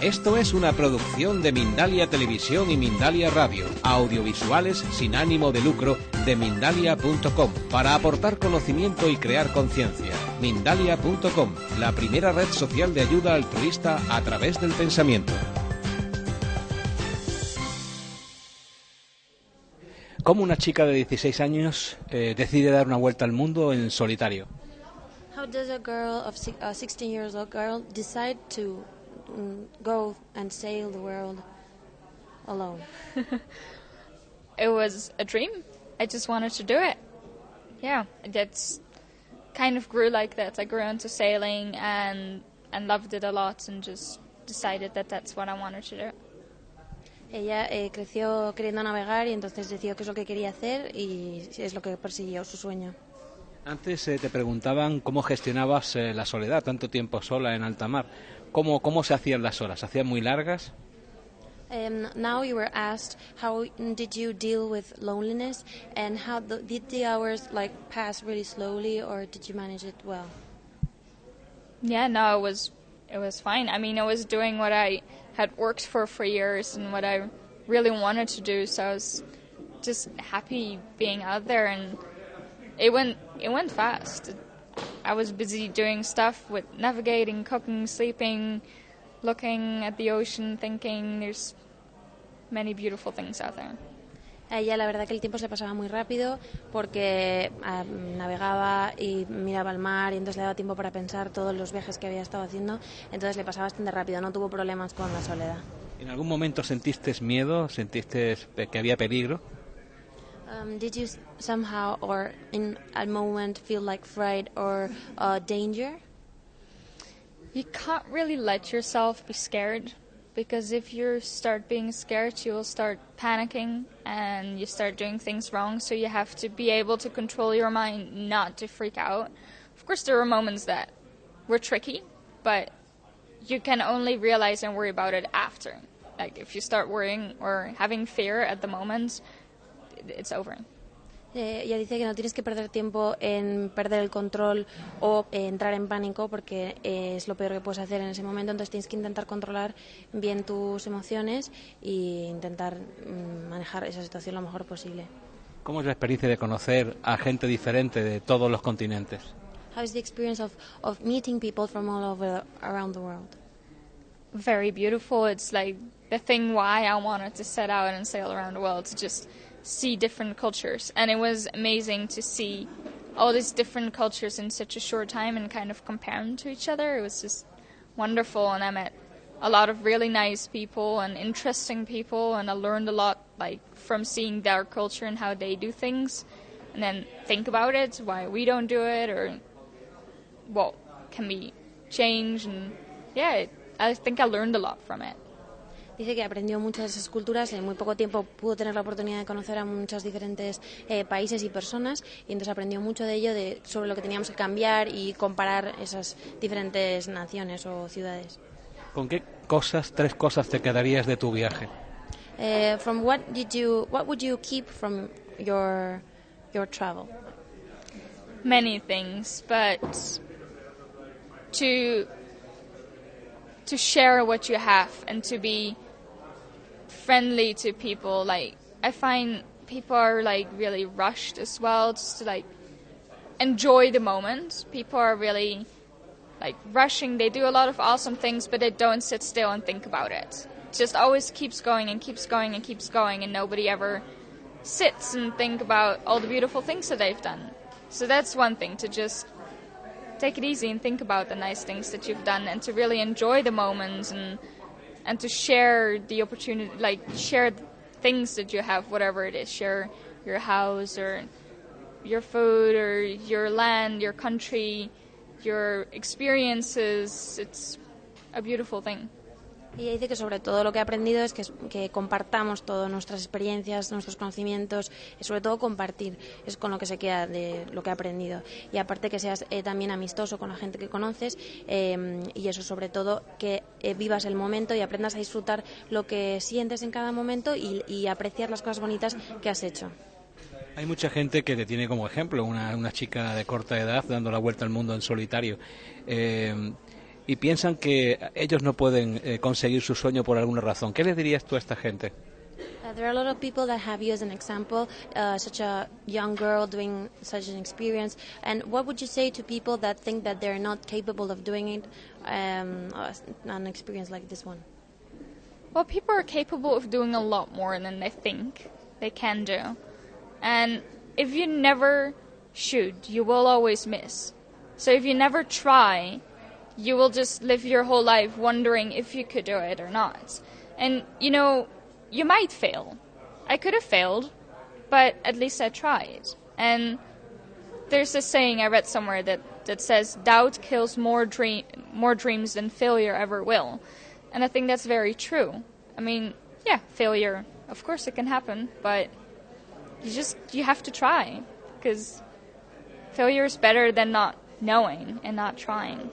Esto es una producción de Mindalia Televisión y Mindalia Radio, audiovisuales sin ánimo de lucro de mindalia.com, para aportar conocimiento y crear conciencia. Mindalia.com, la primera red social de ayuda altruista a través del pensamiento. ¿Cómo una chica de 16 años eh, decide dar una vuelta al mundo en solitario? How does a girl of si- a 16 years old girl decide to go and sail the world alone? it was a dream. I just wanted to do it. Yeah, that's kind of grew like that. I grew into sailing and and loved it a lot, and just decided that that's what I wanted to do. Ella eh, creció queriendo navegar y entonces decidió que es lo que quería hacer y es lo que persiguió su sueño. Antes eh, te preguntaban cómo gestionabas eh, la soledad, tanto tiempo sola en alta mar. ¿Cómo, ¿Cómo se hacían las horas? ¿Se hacían muy largas? Um, now you were asked how did you deal with loneliness and how the, did the hours like pass really slowly or did you manage it well? Yeah, no, it was it was fine. I mean, I was doing what I had worked for for years and what I really wanted to do, so I was just happy being out there, and it went it went fast. I was busy doing stuff with navigating, cooking, sleeping, looking at the ocean, thinking there's many beautiful things out there. A ella la verdad que el tiempo se le pasaba muy rápido porque ah, navegaba y miraba el mar y entonces le daba tiempo para pensar todos los viajes que había estado haciendo, entonces le pasaba bastante rápido, no tuvo problemas con la soledad. ¿En algún momento sentiste miedo? ¿Sentiste que había peligro? Um, did you somehow or in a moment feel like fright or uh, danger? You can't really let yourself be scared because if you start being scared, you will start panicking and you start doing things wrong. So you have to be able to control your mind not to freak out. Of course, there are moments that were tricky, but you can only realize and worry about it after. Like if you start worrying or having fear at the moment, it's over. Eh, ella dice que no tienes que perder tiempo en perder el control o eh, entrar en pánico porque eh, es lo peor que puedes hacer en ese momento. Entonces tienes que intentar controlar bien tus emociones e intentar mm, manejar esa situación lo mejor posible. ¿Cómo es la experiencia de conocer a gente diferente de todos los continentes? How is the experience of, of meeting people from all over around the world? very beautiful. It's like the thing why I wanted to set out and sail around the world to just see different cultures. And it was amazing to see all these different cultures in such a short time and kind of compare them to each other. It was just wonderful and I met a lot of really nice people and interesting people and I learned a lot like from seeing their culture and how they do things and then think about it, why we don't do it or what can be changed and yeah, it, I think I learned a lot from it. Dice que aprendió mucho de esas culturas, en muy poco tiempo pudo tener la oportunidad de conocer a muchos diferentes eh, países y personas y entonces aprendió mucho de ello de, sobre lo que teníamos que cambiar y comparar esas diferentes naciones o ciudades. ¿Con qué cosas, tres cosas te quedarías de tu viaje? Eh, from what did you, what would you keep from your your travel? many things, but to to share what you have and to be friendly to people. Like I find people are like really rushed as well, just to like enjoy the moment. People are really like rushing. They do a lot of awesome things, but they don't sit still and think about it. Just always keeps going and keeps going and keeps going, and nobody ever sits and think about all the beautiful things that they've done. So that's one thing to just take it easy and think about the nice things that you've done and to really enjoy the moments and and to share the opportunity like share things that you have whatever it is. Share your house or your food or your land your country your experiences. It's a beautiful thing Y dice que sobre todo lo que ha aprendido es que, compartamos todas nuestras experiencias, nuestros conocimientos, y sobre todo compartir, es con lo que se queda de lo que ha aprendido. Y aparte que seas eh, también amistoso con la gente que conoces eh, y eso sobre todo que eh, vivas el momento y aprendas a disfrutar lo que sientes en cada momento y, apreciar las cosas bonitas que has hecho. Hay mucha gente que te tiene como ejemplo, una, una chica de corta edad dando la vuelta al mundo en solitario. Eh, y piensan que ellos no pueden eh, conseguir su sueño por alguna razón. ¿Qué les dirías tú a esta gente? Uh, there are a lot of people that have you as an example, uh, such a young girl doing such an experience. And what would you say to people that think that they're not capable of doing it, um, an experience like this one? Well, people are capable of doing a lot more than they think they can do. And if you never shoot, you will always miss. So if you never try, you will just live your whole life wondering if you could do it or not. And, you know, you might fail. I could have failed, but at least I tried. And there's this saying I read somewhere that, that says doubt kills more dream more dreams than failure ever will. And I think that's very true. I mean, yeah, failure, of course it can happen, but you just you have to try because failure is better than not knowing and not trying.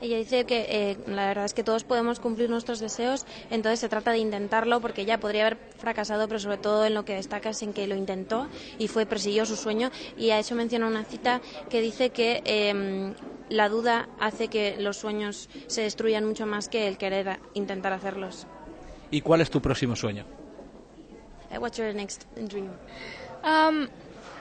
Ella dice que eh, la verdad es que todos podemos cumplir nuestros deseos, entonces se trata de intentarlo porque ella podría haber fracasado, pero sobre todo en lo que destaca es en que lo intentó y fue persiguió su sueño y a eso menciona una cita que dice que eh, la duda hace que los sueños se destruyan mucho más que el querer intentar hacerlos. ¿Y cuál es tu próximo sueño? Uh, what's your next dream? Um,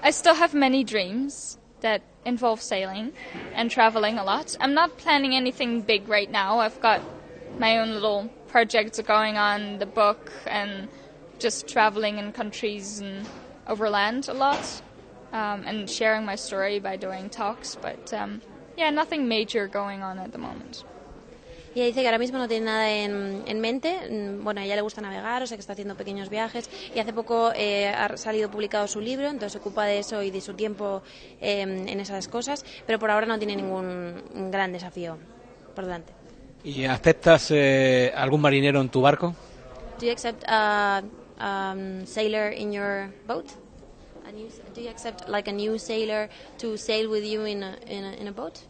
I still have many dreams. That involve sailing and traveling a lot. I'm not planning anything big right now. I've got my own little projects going on, the book, and just traveling in countries and overland a lot, um, and sharing my story by doing talks. But um, yeah, nothing major going on at the moment. Y ella dice que ahora mismo no tiene nada en, en, mente. Mm, bueno, a ella le gusta navegar, o sea que está haciendo pequeños viajes. Y hace poco eh, ha salido publicado su libro, entonces se ocupa de eso y de su tiempo eh, en esas cosas. Pero por ahora no tiene ningún gran desafío por delante. ¿Y aceptas eh, algún marinero en tu barco? Do you accept a um, sailor in your boat? A do you accept like a new sailor to sail with you in a, in a, in a boat?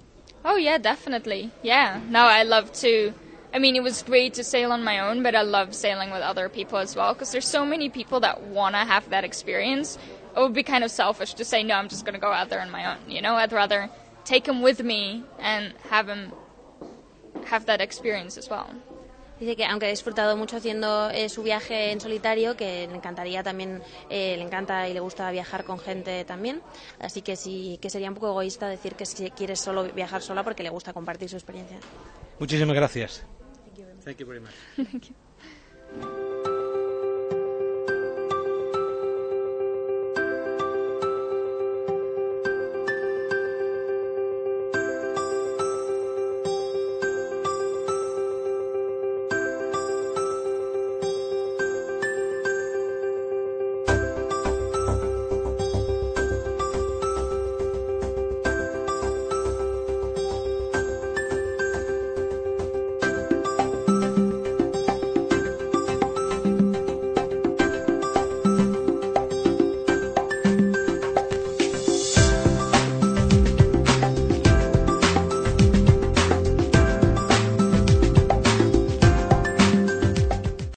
Oh yeah, definitely. Yeah. No, I love to. I mean, it was great to sail on my own, but I love sailing with other people as well because there's so many people that want to have that experience. It would be kind of selfish to say, no, I'm just to go out there on my own. You know, I'd rather take them with me and have them have that experience as well. Dice que aunque ha disfrutado mucho haciendo eh, su viaje en solitario, que le encantaría también, eh, le encanta y le gusta viajar con gente también. Así que sí, que sería un poco egoísta decir que si quiere solo viajar sola porque le gusta compartir su experiencia. Muchísimas gracias. Thank you very much. Thank you.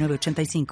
906985.